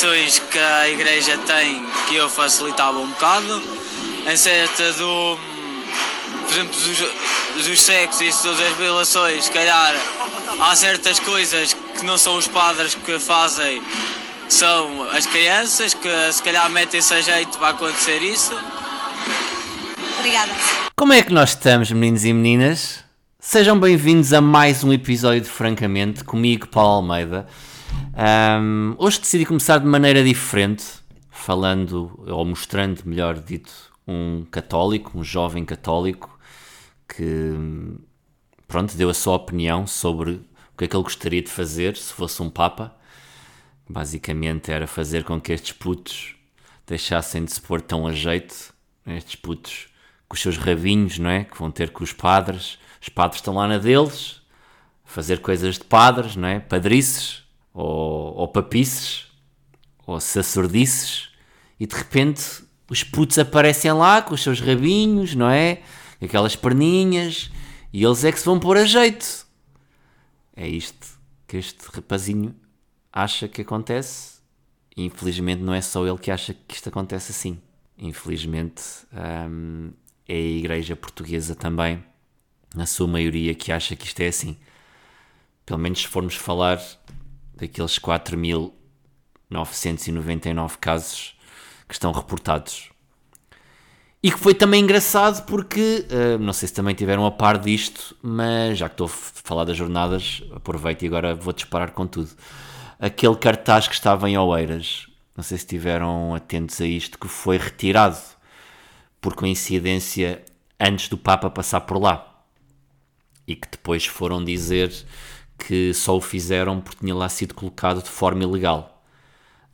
que a Igreja tem que eu facilitava um bocado. Em certa do. Por exemplo, dos, dos sexos e todas as violações, se calhar há certas coisas que não são os padres que fazem, são as crianças que se calhar metem-se a jeito para acontecer isso. Obrigada. Como é que nós estamos, meninos e meninas? Sejam bem-vindos a mais um episódio de Francamente, comigo, Paulo Almeida. Um, hoje decidi começar de maneira diferente, falando, ou mostrando, melhor dito, um católico, um jovem católico, que, pronto, deu a sua opinião sobre o que é que ele gostaria de fazer se fosse um Papa. Basicamente era fazer com que estes putos deixassem de se pôr tão a jeito, estes putos com os seus rabinhos, não é? Que vão ter com os padres. Os padres estão lá na deles, fazer coisas de padres, não é? Padrices, ou, ou papices, ou sacerdices, e de repente os putos aparecem lá com os seus rabinhos, não é? Aquelas perninhas, e eles é que se vão pôr a jeito. É isto que este rapazinho acha que acontece, infelizmente não é só ele que acha que isto acontece assim. Infelizmente, hum, é a Igreja Portuguesa também, na sua maioria, que acha que isto é assim. Pelo menos se formos falar daqueles 4.999 casos que estão reportados. E que foi também engraçado porque, uh, não sei se também tiveram a par disto, mas já que estou a falar das jornadas, aproveito e agora vou disparar com tudo. Aquele cartaz que estava em Oeiras, não sei se estiveram atentos a isto, que foi retirado por coincidência, antes do Papa passar por lá. E que depois foram dizer que só o fizeram porque tinha lá sido colocado de forma ilegal,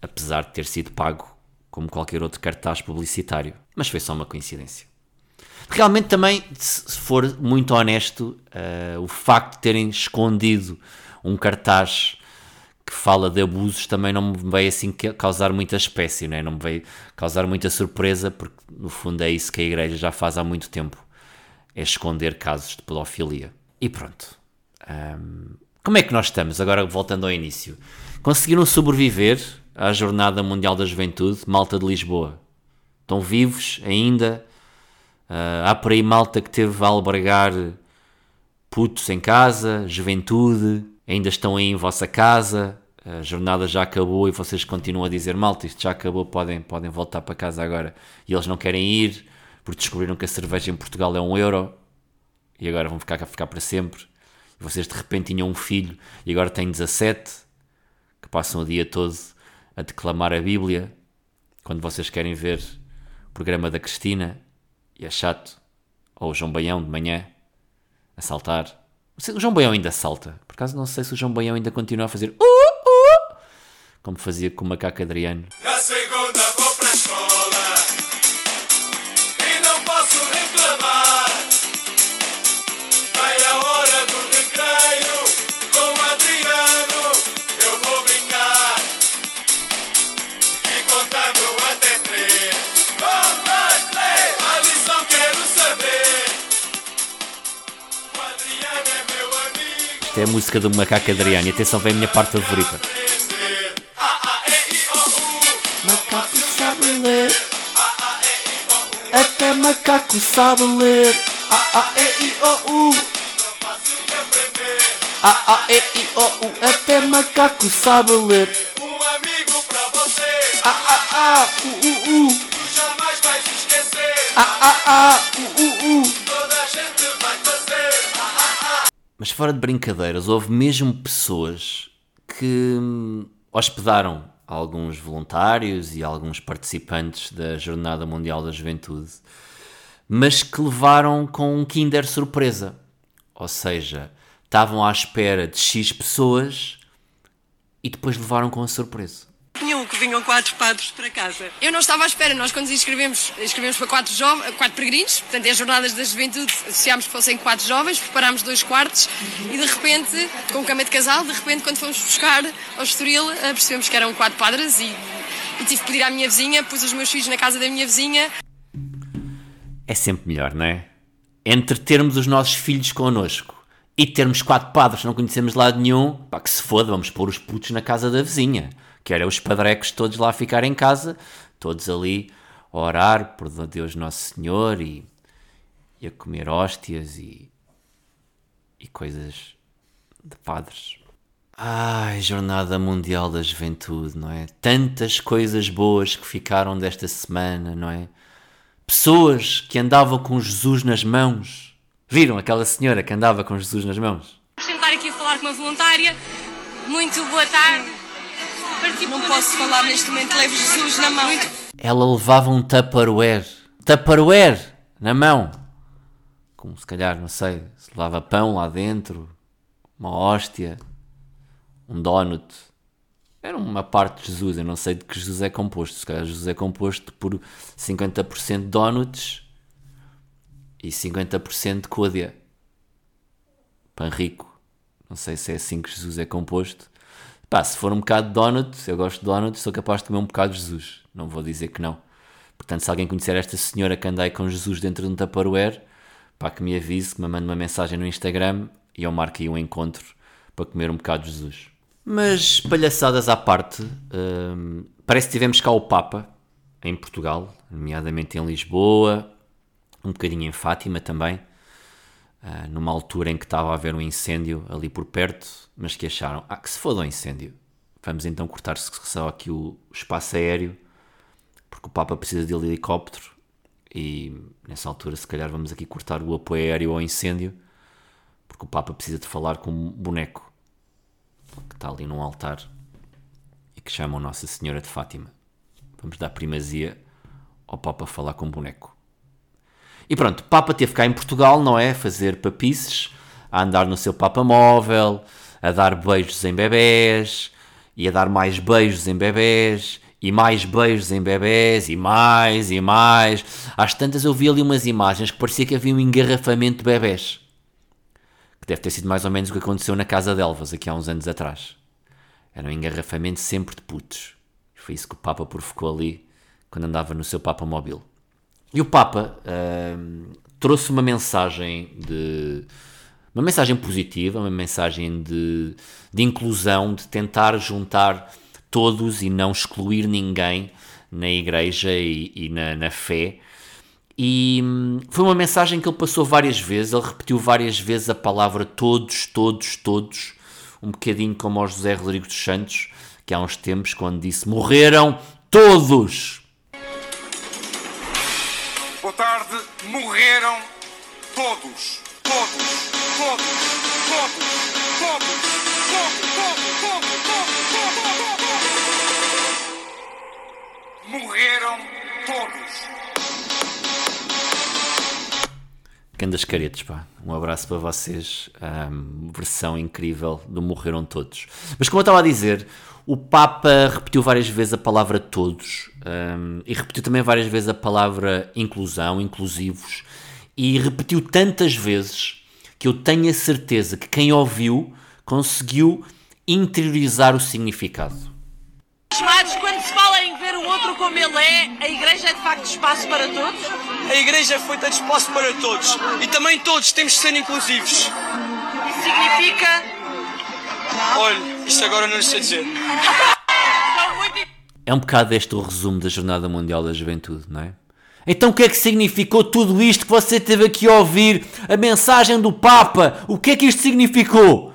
apesar de ter sido pago como qualquer outro cartaz publicitário. Mas foi só uma coincidência. Realmente, também, se for muito honesto, uh, o facto de terem escondido um cartaz que fala de abusos também não me veio assim causar muita espécie, né? não me veio causar muita surpresa, porque no fundo é isso que a Igreja já faz há muito tempo: é esconder casos de pedofilia. E pronto. Um, como é que nós estamos? Agora voltando ao início. Conseguiram sobreviver à Jornada Mundial da Juventude, Malta de Lisboa? Estão vivos ainda? Uh, há por aí malta que teve a albergar putos em casa, juventude, ainda estão aí em vossa casa, a jornada já acabou e vocês continuam a dizer malta, isto já acabou, podem, podem voltar para casa agora. E eles não querem ir porque descobriram que a cerveja em Portugal é um euro e agora vão ficar, ficar para sempre. Vocês de repente tinham um filho e agora têm 17 que passam o dia todo a declamar a Bíblia quando vocês querem ver o programa da Cristina e é chato. Ou o João Baião de manhã a saltar. O João Baião ainda salta. Por acaso não sei se o João Baião ainda continua a fazer uh, uh, como fazia com o macaco Adriano. É a música do macaco Adriano e atenção, vem a minha parte favorita. Macaco sabe ler. Até macaco sabe ler. A, A, E, I, O, U. A, A, E, I, O, U. Até macaco sabe ler. Um amigo pra você. A, A, A, U, U, U. Tu jamais vais esquecer. A, A, A, Mas fora de brincadeiras, houve mesmo pessoas que hum, hospedaram alguns voluntários e alguns participantes da Jornada Mundial da Juventude, mas que levaram com um Kinder surpresa. Ou seja, estavam à espera de X pessoas e depois levaram com a surpresa. Que vinham quatro padres para casa. Eu não estava à espera, nós quando nos inscrevemos, inscrevemos para quatro, jovens, quatro peregrinos, portanto é as jornadas da juventude, associámos que fossem quatro jovens, preparámos dois quartos e de repente, com cama de casal, de repente quando fomos buscar ao Estoril, eh, percebemos que eram quatro padres e, e tive que pedir à minha vizinha, pus os meus filhos na casa da minha vizinha. É sempre melhor, não é? Entre termos os nossos filhos connosco e termos quatro padres que não conhecemos de lado nenhum, pá, que se foda, vamos pôr os putos na casa da vizinha. Que era os padrecos todos lá ficar em casa, todos ali a orar por Deus Nosso Senhor e, e a comer hóstias e, e coisas de padres. Ai, Jornada Mundial da Juventude, não é? Tantas coisas boas que ficaram desta semana, não é? Pessoas que andavam com Jesus nas mãos. Viram aquela senhora que andava com Jesus nas mãos? Vamos tentar aqui falar com uma voluntária. Muito boa tarde. Não posso falar neste momento, levo Jesus na mão. Ela levava um Tupperware. Tupperware na mão. Como se calhar, não sei, se levava pão lá dentro, uma hóstia, um donut. Era uma parte de Jesus. Eu não sei de que Jesus é composto. Se calhar Jesus é composto por 50% donuts e 50% de côdea. Pão rico. Não sei se é assim que Jesus é composto. Pá, se for um bocado de donuts, eu gosto de donuts, sou capaz de comer um bocado de Jesus. Não vou dizer que não. Portanto, se alguém conhecer esta senhora que andei com Jesus dentro de um Tupperware, pá, que me avise, que me mande uma mensagem no Instagram e eu marco aí um encontro para comer um bocado de Jesus. Mas, palhaçadas à parte, hum, parece que tivemos cá o Papa, em Portugal, nomeadamente em Lisboa, um bocadinho em Fátima também, ah, numa altura em que estava a haver um incêndio ali por perto, mas que acharam, ah, que se foda o incêndio. Vamos então cortar só aqui o espaço aéreo, porque o Papa precisa de helicóptero e nessa altura se calhar vamos aqui cortar o apoio aéreo ao incêndio, porque o Papa precisa de falar com um boneco que está ali num altar e que chamam Nossa Senhora de Fátima. Vamos dar primazia ao Papa falar com um boneco. E pronto, Papa teve cá em Portugal, não é? Fazer papices, a andar no seu Papa móvel, a dar beijos em bebés, e a dar mais beijos em bebés, e mais beijos em bebés, e mais, e mais. Às tantas eu vi ali umas imagens que parecia que havia um engarrafamento de bebés. Que deve ter sido mais ou menos o que aconteceu na Casa de Elvas, aqui há uns anos atrás. Era um engarrafamento sempre de putos. Foi isso que o Papa provocou ali, quando andava no seu Papa móvel. E o Papa hum, trouxe uma mensagem de. Uma mensagem positiva, uma mensagem de, de inclusão, de tentar juntar todos e não excluir ninguém na igreja e, e na, na fé. E hum, foi uma mensagem que ele passou várias vezes, ele repetiu várias vezes a palavra todos, todos, todos, um bocadinho como ao José Rodrigues dos Santos, que há uns tempos, quando disse morreram todos. Tarde, morreram todos. Todos, todos, todos, todos, todos, todos, todos, todos, todos, todos. Morreram todos. Gandas caretos, pá. Um abraço para vocês. Ahm, versão incrível do Morreram Todos. Mas como eu estava a dizer, o Papa repetiu várias vezes a palavra todos ahm, e repetiu também várias vezes a palavra inclusão, inclusivos e repetiu tantas vezes que eu tenho a certeza que quem ouviu conseguiu interiorizar o significado. Amados, quando se fala em ver o outro como ele é, a igreja é de facto espaço para todos? A igreja é feita de espaço para todos e também todos temos de ser inclusivos. Isso significa. Olha, isto agora não sei dizer. É um bocado este o resumo da Jornada Mundial da Juventude, não é? Então o que é que significou tudo isto que você teve aqui a ouvir? A mensagem do Papa? O que é que isto significou?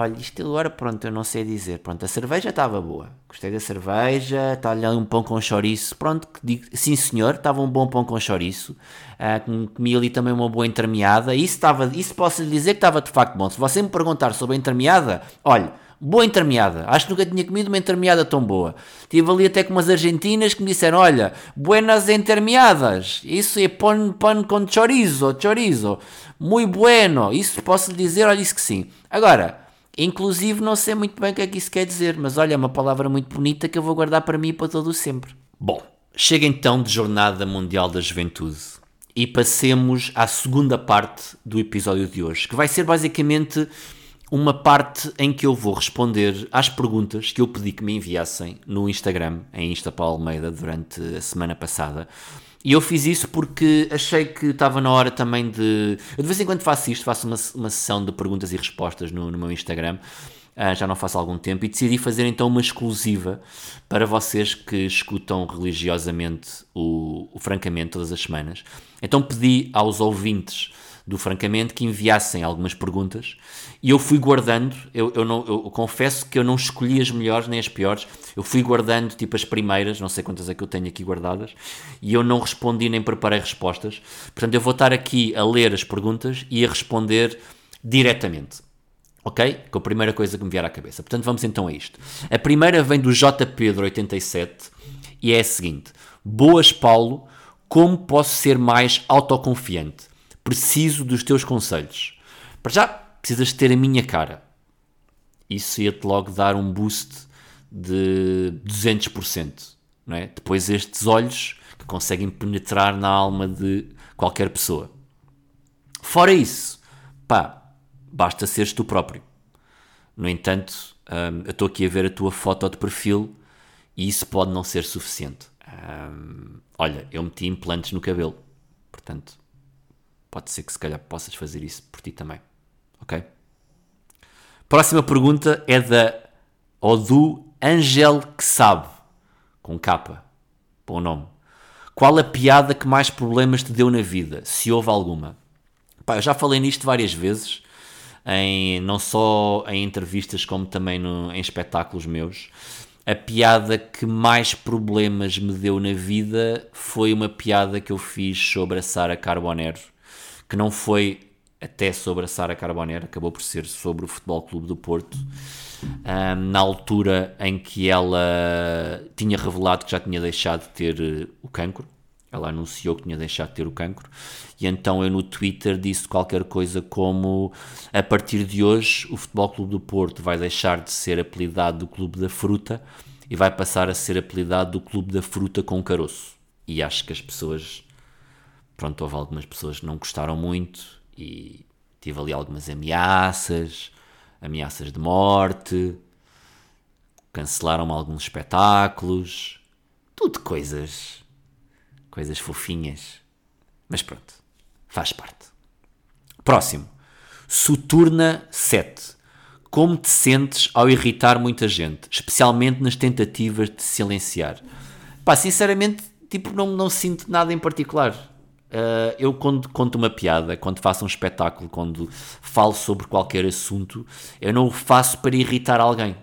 Olha, isto agora, pronto, eu não sei dizer. Pronto, a cerveja estava boa. Gostei da cerveja, está ali um pão com chouriço. Pronto, digo, sim senhor, estava um bom pão com chouriço. Com- comi ali também uma boa entremeada. Isso, estava, isso posso lhe dizer que estava de facto bom. Se você me perguntar sobre a entremeada, olha, boa entremeada. Acho que nunca tinha comido uma entremeada tão boa. Tive ali até com umas argentinas que me disseram, olha, buenas entremeadas. Isso é pão, pão com chorizo, chorizo. Muito bueno. Isso posso lhe dizer, olha, isso que sim. Agora... Inclusive, não sei muito bem o que é que isso quer dizer, mas olha, é uma palavra muito bonita que eu vou guardar para mim e para todo o sempre. Bom, chega então de Jornada Mundial da Juventude e passemos à segunda parte do episódio de hoje, que vai ser basicamente uma parte em que eu vou responder às perguntas que eu pedi que me enviassem no Instagram, em Insta Paulo Almeida, durante a semana passada. E eu fiz isso porque achei que estava na hora também de. Eu de vez em quando faço isto, faço uma, uma sessão de perguntas e respostas no, no meu Instagram. Ah, já não faço há algum tempo, e decidi fazer então uma exclusiva para vocês que escutam religiosamente o, o Francamente todas as semanas. Então pedi aos ouvintes do Francamente que enviassem algumas perguntas e eu fui guardando. Eu, eu, não, eu confesso que eu não escolhi as melhores nem as piores, eu fui guardando tipo as primeiras, não sei quantas é que eu tenho aqui guardadas, e eu não respondi nem preparei respostas. Portanto, eu vou estar aqui a ler as perguntas e a responder diretamente. Ok? Com a primeira coisa que me vier à cabeça. Portanto, vamos então a isto. A primeira vem do J. Pedro 87 e é a seguinte: Boas, Paulo, como posso ser mais autoconfiante? Preciso dos teus conselhos. Para já, precisas ter a minha cara. Isso ia-te logo dar um boost de 200%. Não é? Depois, estes olhos que conseguem penetrar na alma de qualquer pessoa. Fora isso, pá, basta seres tu próprio. No entanto, hum, eu estou aqui a ver a tua foto de perfil e isso pode não ser suficiente. Hum, olha, eu meti implantes no cabelo, portanto, pode ser que se calhar possas fazer isso por ti também. Ok? Próxima pergunta é da Odu Angel que sabe, com capa, bom nome. Qual a piada que mais problemas te deu na vida, se houve alguma? Pá, eu já falei nisto várias vezes, em, não só em entrevistas como também no- em espetáculos meus. A piada que mais problemas me deu na vida foi uma piada que eu fiz sobre a Sara Carbonero, que não foi até sobre a Sara Carbonero, acabou por ser sobre o Futebol Clube do Porto, ahm, na altura em que ela tinha revelado que já tinha deixado de ter eh, o cancro. Ela anunciou que tinha deixado de ter o cancro. E então eu no Twitter disse qualquer coisa como: a partir de hoje, o Futebol Clube do Porto vai deixar de ser apelidado do Clube da Fruta e vai passar a ser apelidado do Clube da Fruta com caroço. E acho que as pessoas pronto, houve algumas pessoas que não gostaram muito e tive ali algumas ameaças, ameaças de morte, cancelaram-me alguns espetáculos, tudo coisas, coisas fofinhas, mas pronto, faz parte. Próximo, Soturna 7. Como te sentes ao irritar muita gente, especialmente nas tentativas de silenciar? Pá, sinceramente, tipo, não, não sinto nada em particular. Uh, eu quando conto uma piada, quando faço um espetáculo, quando falo sobre qualquer assunto, eu não o faço para irritar alguém.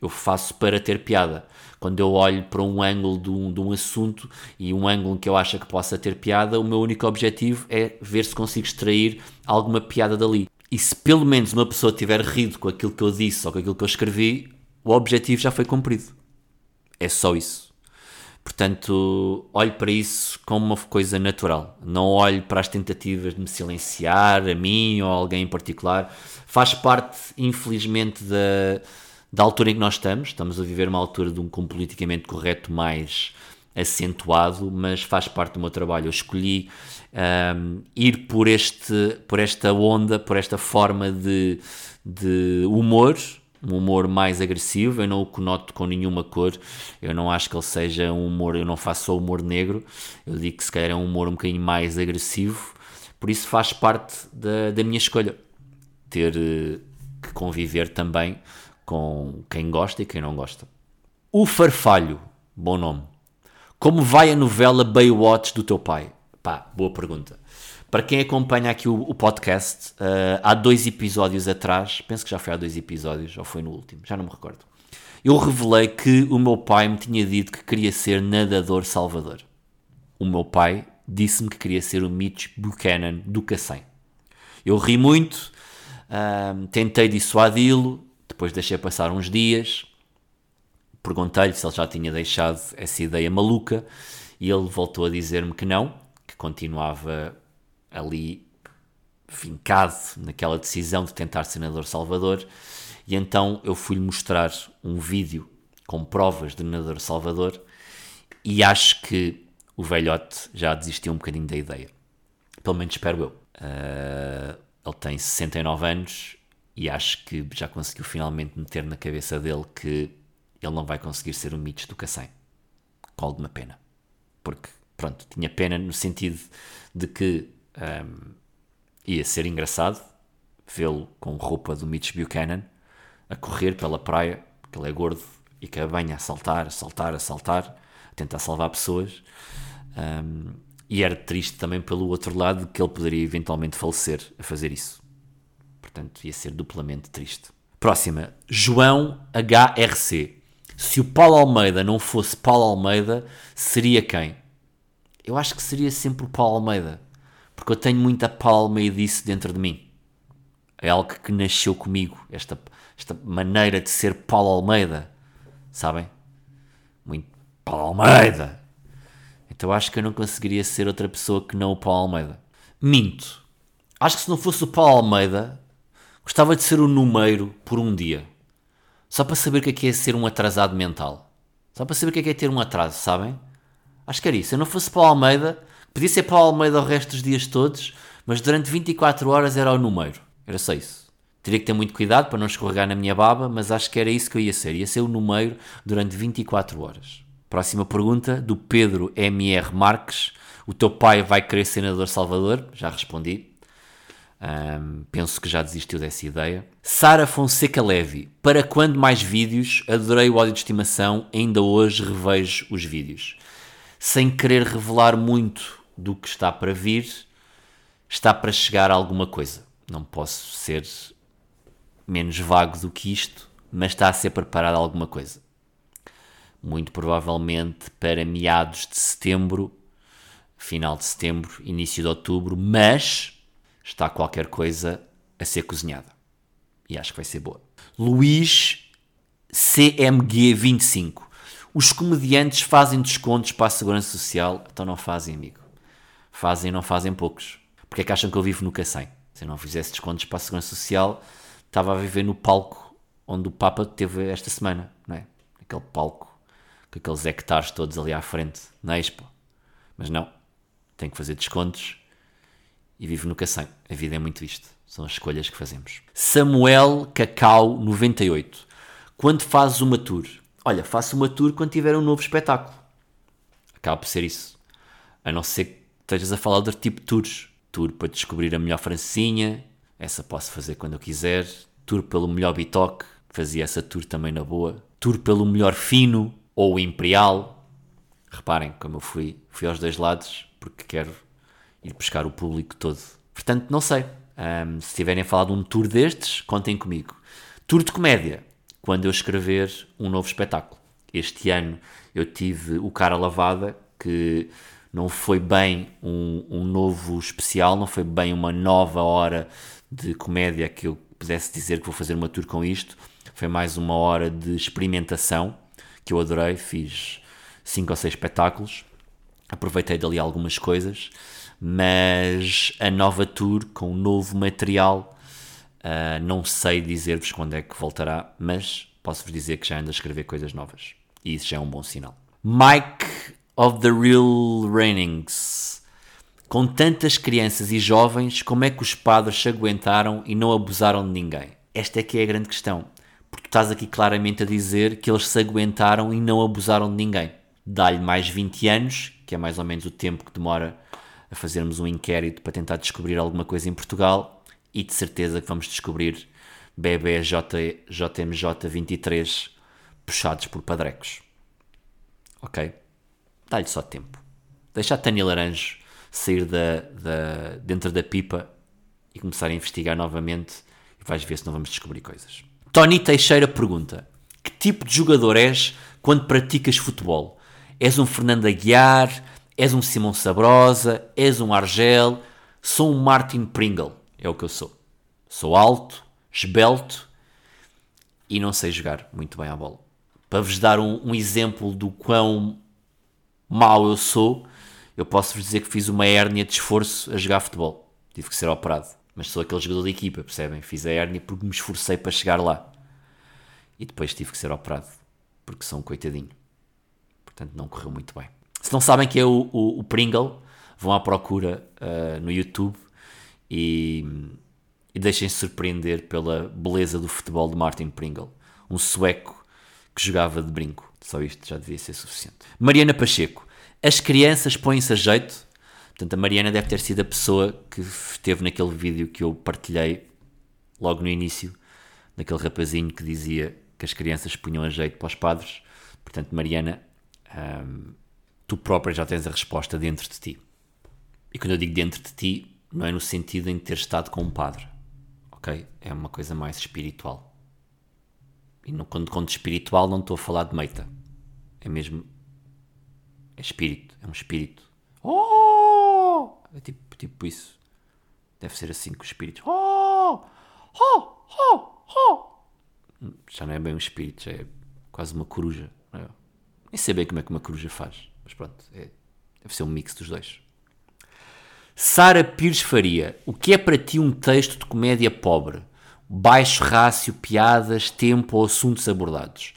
Eu faço para ter piada. Quando eu olho para um ângulo de um, de um assunto e um ângulo que eu acho que possa ter piada, o meu único objetivo é ver se consigo extrair alguma piada dali. E se pelo menos uma pessoa tiver rido com aquilo que eu disse ou com aquilo que eu escrevi, o objetivo já foi cumprido. É só isso. Portanto, olho para isso como uma coisa natural. Não olho para as tentativas de me silenciar, a mim ou a alguém em particular. Faz parte, infelizmente, da, da altura em que nós estamos. Estamos a viver uma altura de um como politicamente correto mais acentuado, mas faz parte do meu trabalho. Eu escolhi um, ir por, este, por esta onda, por esta forma de, de humor, um humor mais agressivo. Eu não o conoto com nenhuma cor. Eu não acho que ele seja um humor. Eu não faço só humor negro. Eu digo que se calhar é um humor um bocadinho mais agressivo. Por isso faz parte da, da minha escolha. Ter eh, que conviver também com quem gosta e quem não gosta. O Farfalho, bom nome. Como vai a novela Baywatch do teu pai? Pá, boa pergunta. Para quem acompanha aqui o, o podcast, uh, há dois episódios atrás, penso que já foi há dois episódios, ou foi no último, já não me recordo. Eu revelei que o meu pai me tinha dito que queria ser nadador salvador. O meu pai disse-me que queria ser o Mitch Buchanan do Cacém. Eu ri muito, uh, tentei dissuadi-lo, depois deixei passar uns dias, perguntei-lhe se ele já tinha deixado essa ideia maluca e ele voltou a dizer-me que não, que continuava ali fincado naquela decisão de tentar ser nadador Salvador e então eu fui-lhe mostrar um vídeo com provas de nadador Salvador e acho que o velhote já desistiu um bocadinho da ideia. Pelo menos espero eu. Uh, ele tem 69 anos E acho que já conseguiu finalmente meter na cabeça dele que ele não vai conseguir ser o Mitch do Cacém. Colo de uma pena. Porque, pronto, tinha pena no sentido de que hum, ia ser engraçado vê-lo com roupa do Mitch Buchanan a correr pela praia, porque ele é gordo e que banha a saltar, a saltar, a saltar, a tentar salvar pessoas. Um, e era triste também pelo outro lado que ele poderia eventualmente falecer a fazer isso. Portanto, ia ser duplamente triste. Próxima, João HRC. Se o Paulo Almeida não fosse Paulo Almeida, seria quem? Eu acho que seria sempre o Paulo Almeida, porque eu tenho muita Paulo Almeida dentro de mim. É algo que nasceu comigo, esta, esta maneira de ser Paulo Almeida, sabem? Muito Paulo Almeida. Então acho que eu não conseguiria ser outra pessoa que não o Paulo Almeida. Minto. Acho que se não fosse o Paulo Almeida, gostava de ser o número por um dia. Só para saber o que é, que é ser um atrasado mental. Só para saber o que é, que é ter um atraso, sabem? Acho que era isso. Se eu não fosse Paulo Almeida, podia ser Paulo Almeida o resto dos dias todos, mas durante 24 horas era o número. Era só isso. Teria que ter muito cuidado para não escorregar na minha baba, mas acho que era isso que eu ia ser. Ia ser o número durante 24 horas. Próxima pergunta, do Pedro MR Marques. O teu pai vai querer senador Salvador? Já respondi. Um, penso que já desistiu dessa ideia. Sara Fonseca Levi. Para quando mais vídeos? Adorei o ódio de estimação. Ainda hoje revejo os vídeos. Sem querer revelar muito do que está para vir, está para chegar a alguma coisa. Não posso ser menos vago do que isto, mas está a ser preparada alguma coisa. Muito provavelmente para meados de setembro, final de setembro, início de outubro, mas está qualquer coisa a ser cozinhada. E acho que vai ser boa. Luís CMG25. Os comediantes fazem descontos para a Segurança Social? Então não fazem, amigo. Fazem não fazem poucos. Porque é que acham que eu vivo no Cacém? Se eu não fizesse descontos para a Segurança Social, estava a viver no palco onde o Papa teve esta semana, não é? Aquele palco, com aqueles hectares todos ali à frente, na Expo. Mas não, tenho que fazer descontos e vivo no Cacém. A vida é muito isto. São as escolhas que fazemos. Samuel Cacau 98. Quando fazes uma tour? Olha, faço uma tour quando tiver um novo espetáculo. Acaba por ser isso. A não ser que estejas a falar de tipo tours tour para descobrir a melhor francinha, essa posso fazer quando eu quiser, tour pelo melhor bitoque, fazia essa tour também na boa, tour pelo melhor fino ou imperial. Reparem como eu fui, fui aos dois lados porque quero ir buscar o público todo. Portanto, não sei. Um, se tiverem falado de um tour destes, contem comigo. Tour de comédia, quando eu escrever um novo espetáculo. Este ano eu tive o Cara Lavada, que não foi bem um, um novo especial, não foi bem uma nova hora de comédia que eu pudesse dizer que vou fazer uma tour com isto. Foi mais uma hora de experimentação que eu adorei. Fiz cinco ou seis espetáculos, aproveitei dali algumas coisas, mas a nova tour com novo material, uh, não sei dizer-vos quando é que voltará, mas posso-vos dizer que já ando a escrever coisas novas. E isso já é um bom sinal. Mike of the Real Rainings. Com tantas crianças e jovens, como é que os padres se aguentaram e não abusaram de ninguém? Esta é que é a grande questão. Porque tu estás aqui claramente a dizer que eles se aguentaram e não abusaram de ninguém. Dá-lhe mais 20 anos, que é mais ou menos o tempo que demora a fazermos um inquérito para tentar descobrir alguma coisa em Portugal, e de certeza que vamos descobrir BBJ, JMJ 23 puxados por padrecos. Ok? Dá-lhe só tempo. Deixa a Tânia Laranjo sair da, da, dentro da pipa e começar a investigar novamente e vais ver se não vamos descobrir coisas. Tony Teixeira pergunta: Que tipo de jogador és quando praticas futebol? És um Fernando Aguiar? És um Simão Sabrosa? És um Argel? Sou um Martin Pringle. É o que eu sou. Sou alto, esbelto e não sei jogar muito bem a bola. Para vos dar um, um exemplo do quão mau eu sou, eu posso vos dizer que fiz uma hérnia de esforço a jogar futebol. Tive que ser operado. Mas sou aquele jogador da equipa, percebem? Fiz a hérnia porque me esforcei para chegar lá. E depois tive que ser operado. Porque sou um coitadinho. Portanto, não correu muito bem. Se não sabem que é o, o, o Pringle, vão à procura uh, no YouTube e, e deixem-se surpreender pela beleza do futebol de Martin Pringle, um sueco que jogava de brinco. Só isto já devia ser suficiente. Mariana Pacheco. As crianças põem-se a jeito. Portanto, a Mariana deve ter sido a pessoa que esteve naquele vídeo que eu partilhei logo no início, naquele rapazinho que dizia que as crianças punham a jeito para os padres. Portanto, Mariana, hum, tu própria já tens a resposta dentro de ti. E quando eu digo dentro de ti, não é no sentido em ter estado com um padre, ok? É uma coisa mais espiritual. E no, quando conto espiritual, não estou a falar de meita. É mesmo. É espírito, é um espírito. Oh! É tipo, tipo isso. Deve ser assim com os espíritos. Oh! Oh! Oh! Oh! Já não é bem um espírito, já é quase uma coruja. é? Nem sei bem como é que uma coruja faz, mas pronto, é- deve ser um mix dos dois. Sara Pires Faria, o que é para ti um texto de comédia pobre? Baixo rácio, piadas, tempo ou assuntos abordados?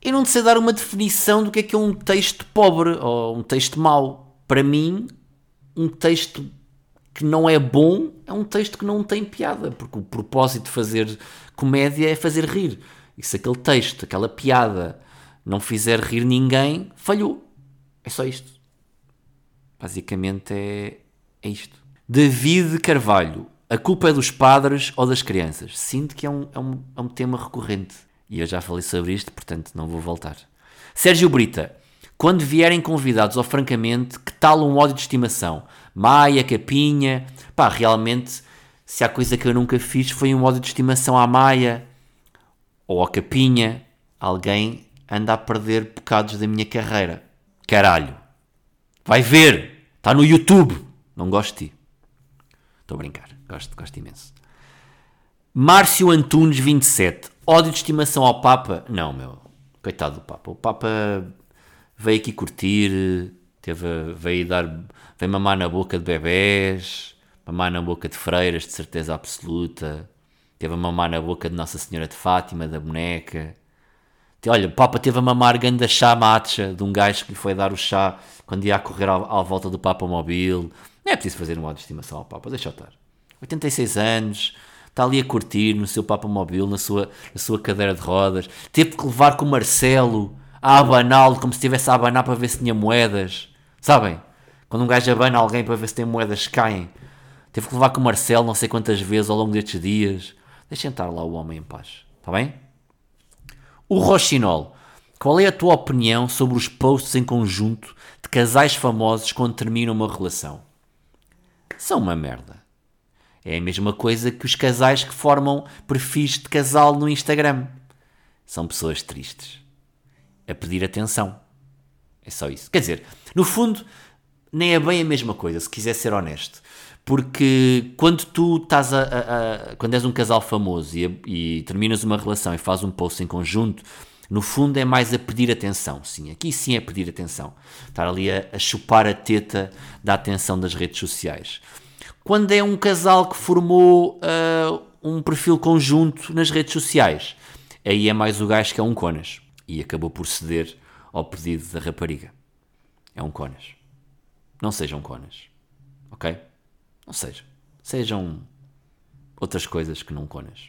Eu não sei dar uma definição do que é que é um texto pobre ou um texto mau. Para mim, um texto que não é bom é um texto que não tem piada, porque o propósito de fazer comédia é fazer rir. E se aquele texto, aquela piada, não fizer rir ninguém, falhou. É só isto. Basicamente é, é isto. David Carvalho. A culpa é dos padres ou das crianças? Sinto que é um, é um, é um tema recorrente. E eu já falei sobre isto, portanto não vou voltar. Sérgio Brita. Quando vierem convidados ao Francamente, que tal um ódio de estimação? Maia, Capinha... Pá, realmente, se há coisa que eu nunca fiz foi um ódio de estimação à Maia ou ao Capinha. Alguém anda a perder bocados da minha carreira. Caralho. Vai ver. Está no YouTube. Não gosto de ti. Estou a brincar. Gosto, gosto imenso. Márcio Antunes, 27. Ódio de estimação ao Papa? Não, meu. Coitado do Papa. O Papa veio aqui curtir, teve, veio dar, veio mamar na boca de bebés, mamar na boca de freiras, de certeza absoluta. Teve a mamar na boca de Nossa Senhora de Fátima, da boneca. Olha, o Papa teve a mamar ganda chá matcha de um gajo que lhe foi dar o chá quando ia a correr à, à volta do Papa Mobile. Não é preciso fazer um ódio de estimação ao Papa, deixa eu estar. 86 anos, está ali a curtir no seu Papa Mobile, na sua, na sua cadeira de rodas. Teve que levar com o Marcelo a abaná-lo como se estivesse a abanar para ver se tinha moedas. Sabem? Quando um gajo abana alguém para ver se tem moedas caem. Teve que levar com o Marcelo não sei quantas vezes ao longo destes dias. Deixem estar lá o homem em paz. Está bem? O Rochinol. Qual é a tua opinião sobre os posts em conjunto de casais famosos quando terminam uma relação? São uma merda. É a mesma coisa que os casais que formam perfis de casal no Instagram. São pessoas tristes. A pedir atenção. É só isso. Quer dizer, no fundo, nem é bem a mesma coisa, se quiser ser honesto. Porque quando tu estás a, a- a- quando és um casal famoso e, e terminas uma relação e fazes um post em conjunto, no fundo é mais a pedir atenção. Sim, aqui sim é pedir atenção. Estar ali a, a chupar a teta da atenção das redes sociais. Quando é um casal que formou ah, um perfil conjunto nas redes sociais, aí é mais o gajo que é um conas. E acabou por ceder ao pedido da rapariga. É um conas. Não sejam conas. Ok? Não sejam. Sejam outras coisas que não conas.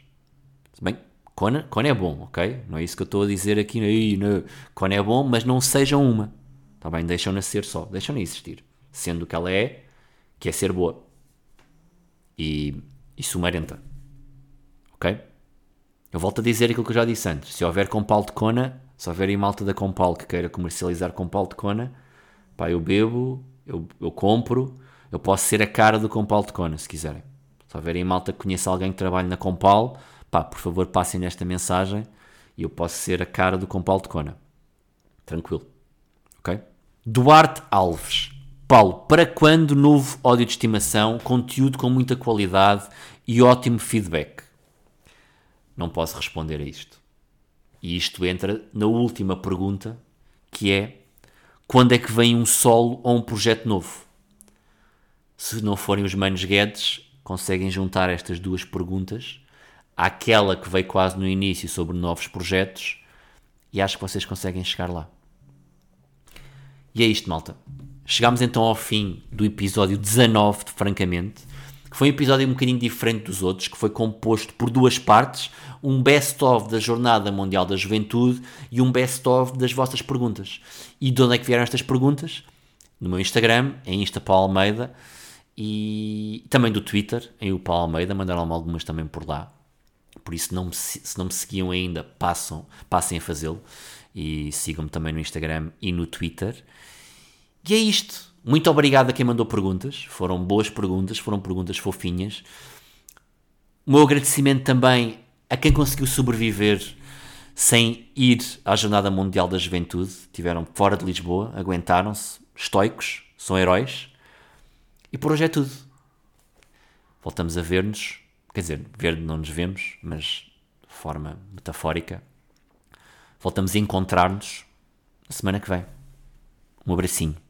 Se bem, cona, cona é bom, ok? Não é isso que eu estou a dizer aqui. Aí, não. Cona é bom, mas não sejam uma. Está bem? Deixam-na ser só. Deixam-na existir. Sendo o que ela é, que é ser boa. E, e sumarenta. Ok? Eu volto a dizer aquilo que eu já disse antes. Se houver compal de cona, se houver aí malta da compal que queira comercializar compal de cona, pá, eu bebo, eu, eu compro, eu posso ser a cara do compal de cona, se quiserem. Se houver aí malta que conheça alguém que trabalhe na compal, pá, por favor passem nesta mensagem e eu posso ser a cara do compal de cona. Tranquilo. Ok? Duarte Alves. Paulo, para quando novo ódio de estimação, conteúdo com muita qualidade e ótimo feedback? Não posso responder a isto. E isto entra na última pergunta, que é quando é que vem um solo ou um projeto novo? Se não forem os Manos Guedes, conseguem juntar estas duas perguntas àquela que veio quase no início sobre novos projetos e acho que vocês conseguem chegar lá. E é isto, malta. Chegámos então ao fim do episódio 19 de Francamente. que foi um episódio um bocadinho diferente dos outros, que foi composto por duas partes, um best-of da Jornada Mundial da Juventude e um best-of das vossas perguntas. E de onde é que vieram estas perguntas? No meu Instagram, em Insta Paulo Almeida, e também do Twitter, em o Paulo Almeida, mandaram-me algumas também por lá. Por isso, não me se não me seguiam ainda, passam, passem a fazê-lo. E sigam-me também no Instagram e no Twitter. E é isto. Muito obrigado a quem mandou perguntas. Foram boas perguntas, foram perguntas fofinhas. O meu agradecimento também a quem conseguiu sobreviver sem ir à Jornada Mundial da Juventude. Tiveram fora de Lisboa, aguentaram-se, estoicos, são heróis. E por hoje é tudo. Voltamos a ver-nos. Quer dizer, ver não nos vemos, mas de forma metafórica. Voltamos a encontrar-nos na semana que vem. Um abracinho.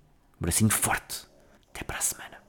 Um abracinho forte. Até para a semana.